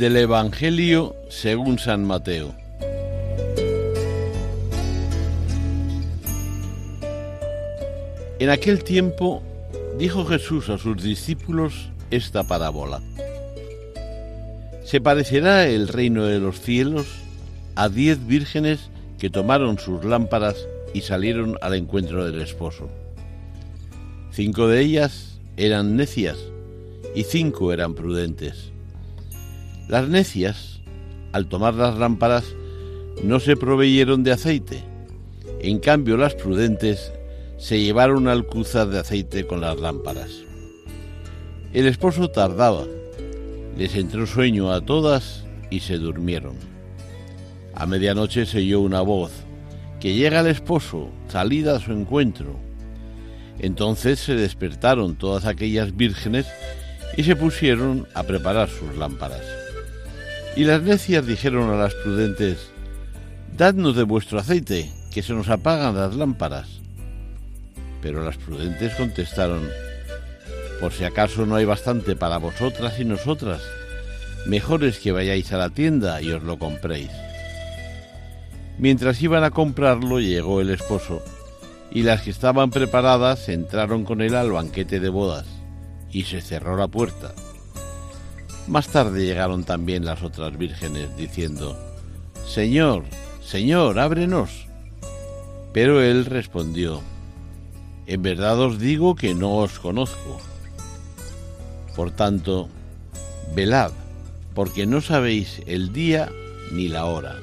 Del Evangelio según San Mateo. En aquel tiempo dijo Jesús a sus discípulos esta parábola. Se parecerá el reino de los cielos a diez vírgenes que tomaron sus lámparas y salieron al encuentro del esposo. Cinco de ellas eran necias y cinco eran prudentes. Las necias, al tomar las lámparas, no se proveyeron de aceite. En cambio, las prudentes se llevaron alcuzas de aceite con las lámparas. El esposo tardaba, les entró sueño a todas y se durmieron. A medianoche se oyó una voz, que llega el esposo, salida a su encuentro. Entonces se despertaron todas aquellas vírgenes y se pusieron a preparar sus lámparas. Y las necias dijeron a las prudentes, Dadnos de vuestro aceite, que se nos apagan las lámparas. Pero las prudentes contestaron, por si acaso no hay bastante para vosotras y nosotras, mejor es que vayáis a la tienda y os lo compréis. Mientras iban a comprarlo llegó el esposo, y las que estaban preparadas entraron con él al banquete de bodas, y se cerró la puerta. Más tarde llegaron también las otras vírgenes, diciendo, Señor, Señor, ábrenos. Pero él respondió, en verdad os digo que no os conozco. Por tanto, velad, porque no sabéis el día ni la hora.